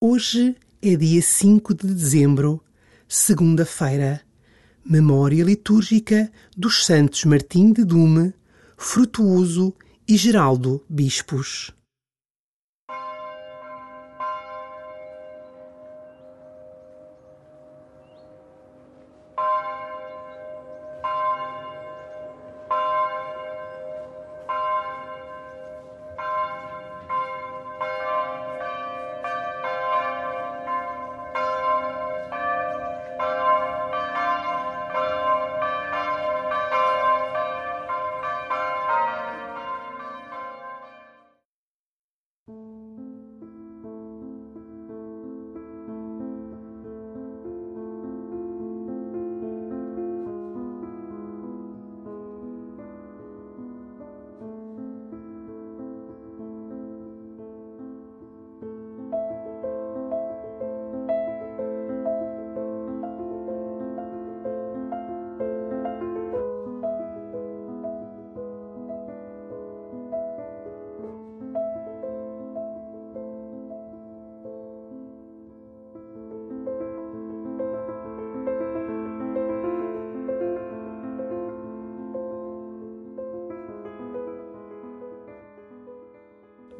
Hoje é dia 5 de dezembro, segunda-feira, memória litúrgica dos santos Martim de Dume, Frutuoso e Geraldo Bispos.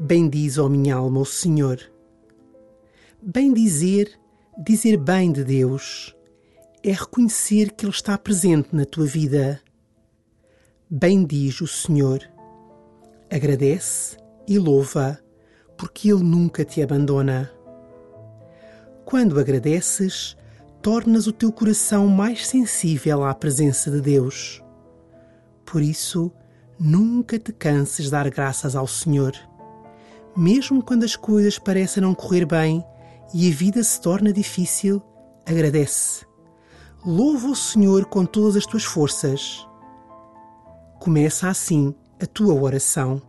Bendiz, ó minha alma, o Senhor. Bem dizer, dizer bem de Deus, é reconhecer que Ele está presente na tua vida. Bendiz o Senhor. Agradece e louva, porque Ele nunca te abandona. Quando agradeces, tornas o teu coração mais sensível à presença de Deus. Por isso, nunca te canses de dar graças ao Senhor mesmo quando as coisas parecem não correr bem e a vida se torna difícil, agradece. Louva o Senhor com todas as tuas forças. Começa assim a tua oração.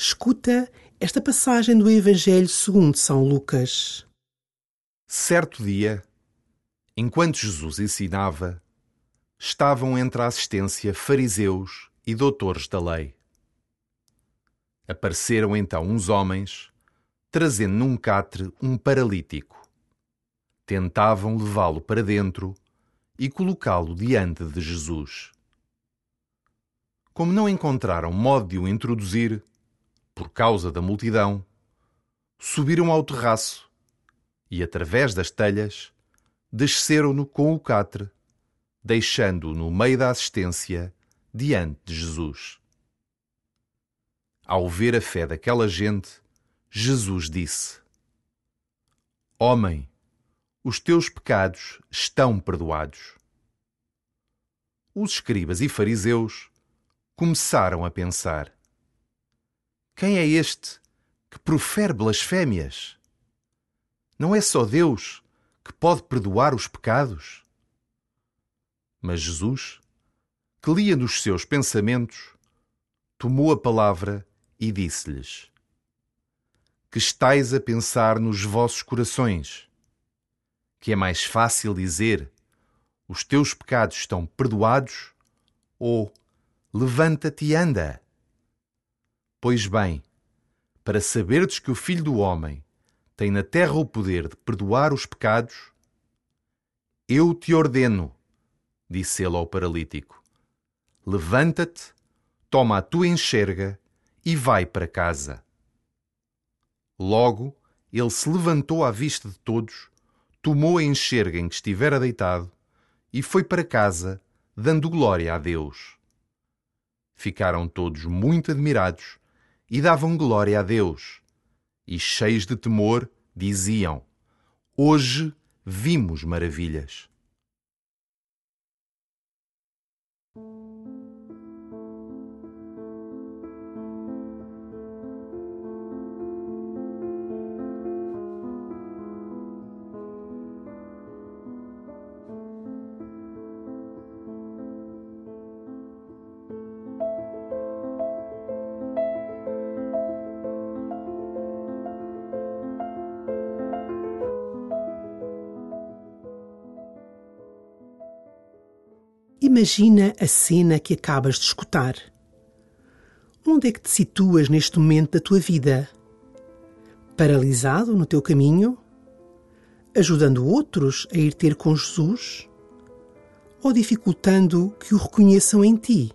Escuta esta passagem do Evangelho segundo São Lucas. Certo dia, enquanto Jesus ensinava, estavam entre a assistência fariseus e doutores da lei. Apareceram então uns homens, trazendo num catre um paralítico. Tentavam levá-lo para dentro e colocá-lo diante de Jesus. Como não encontraram modo de o introduzir, por causa da multidão, subiram ao terraço e, através das telhas, desceram-no com o catre, deixando-o no meio da assistência diante de Jesus. Ao ver a fé daquela gente, Jesus disse: Homem, os teus pecados estão perdoados. Os escribas e fariseus começaram a pensar: quem é este que profere blasfémias? Não é só Deus que pode perdoar os pecados? Mas Jesus, que lia nos seus pensamentos, tomou a palavra e disse-lhes: Que estais a pensar nos vossos corações? Que é mais fácil dizer: Os teus pecados estão perdoados? Ou Levanta-te e anda? Pois bem, para saberdes que o Filho do Homem tem na terra o poder de perdoar os pecados, eu te ordeno, disse ele ao paralítico, levanta-te, toma a tua enxerga e vai para casa. Logo, ele se levantou à vista de todos, tomou a enxerga em que estivera deitado e foi para casa, dando glória a Deus. Ficaram todos muito admirados e davam glória a Deus. E cheios de temor, diziam: Hoje vimos maravilhas. Imagina a cena que acabas de escutar. Onde é que te situas neste momento da tua vida? Paralisado no teu caminho? Ajudando outros a ir ter com Jesus? Ou dificultando que o reconheçam em ti?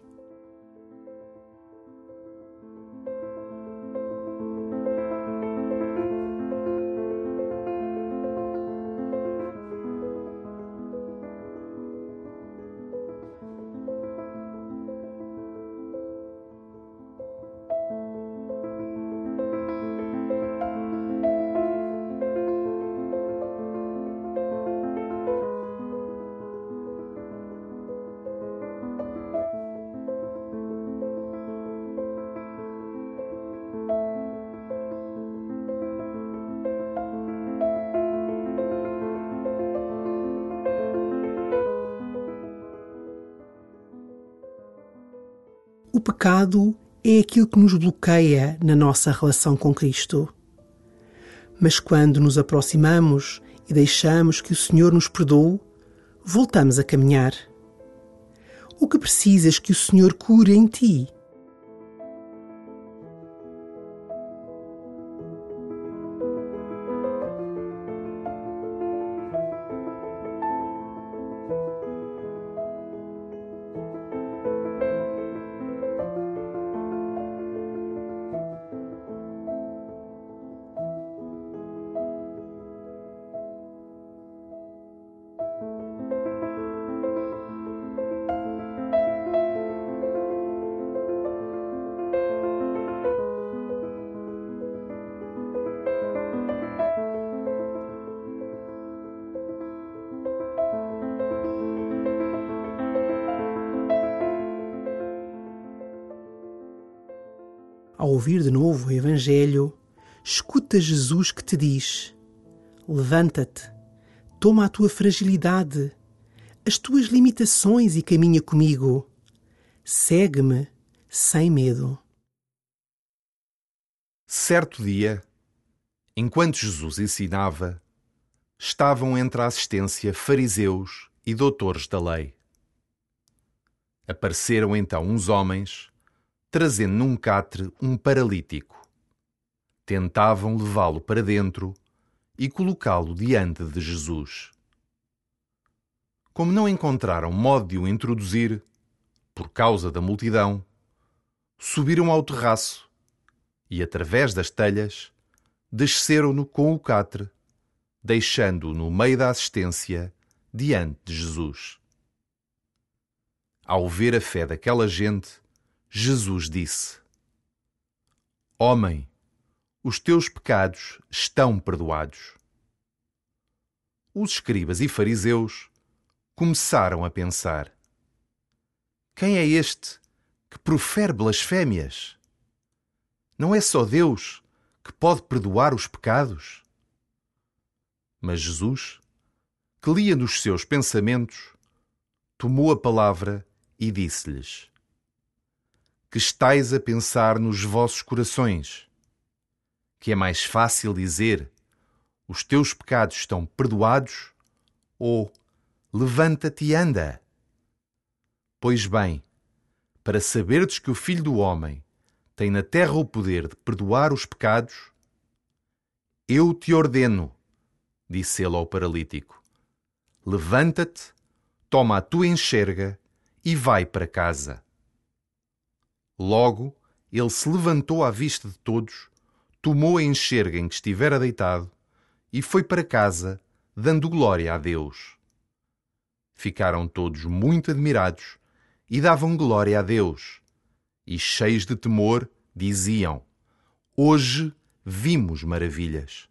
O pecado é aquilo que nos bloqueia na nossa relação com Cristo. Mas quando nos aproximamos e deixamos que o Senhor nos perdoe, voltamos a caminhar. O que precisas que o Senhor cure em ti? Ouvir de novo o Evangelho, escuta Jesus que te diz: Levanta-te, toma a tua fragilidade, as tuas limitações e caminha comigo. Segue-me sem medo. Certo dia, enquanto Jesus ensinava, estavam entre a assistência fariseus e doutores da lei. Apareceram então uns homens trazendo num catre um paralítico. Tentavam levá-lo para dentro e colocá-lo diante de Jesus. Como não encontraram modo de o introduzir, por causa da multidão, subiram ao terraço e, através das telhas, desceram-no com o catre, deixando-o no meio da assistência diante de Jesus. Ao ver a fé daquela gente, Jesus disse: Homem, os teus pecados estão perdoados. Os escribas e fariseus começaram a pensar: Quem é este que profere blasfémias? Não é só Deus que pode perdoar os pecados? Mas Jesus, que lia nos seus pensamentos, tomou a palavra e disse-lhes: Que estais a pensar nos vossos corações? Que é mais fácil dizer: Os teus pecados estão perdoados? Ou Levanta-te e anda? Pois bem, para saberdes que o Filho do Homem tem na terra o poder de perdoar os pecados, eu te ordeno, disse ele ao paralítico, levanta-te, toma a tua enxerga e vai para casa. Logo, ele se levantou à vista de todos, tomou a enxerga em que estivera deitado e foi para casa, dando glória a Deus. Ficaram todos muito admirados e davam glória a Deus. E cheios de temor, diziam: Hoje vimos maravilhas.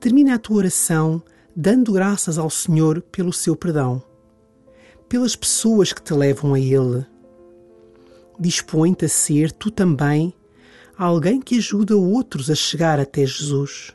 Termina a tua oração dando graças ao Senhor pelo seu perdão, pelas pessoas que te levam a Ele. Dispõe-te a ser tu também alguém que ajuda outros a chegar até Jesus.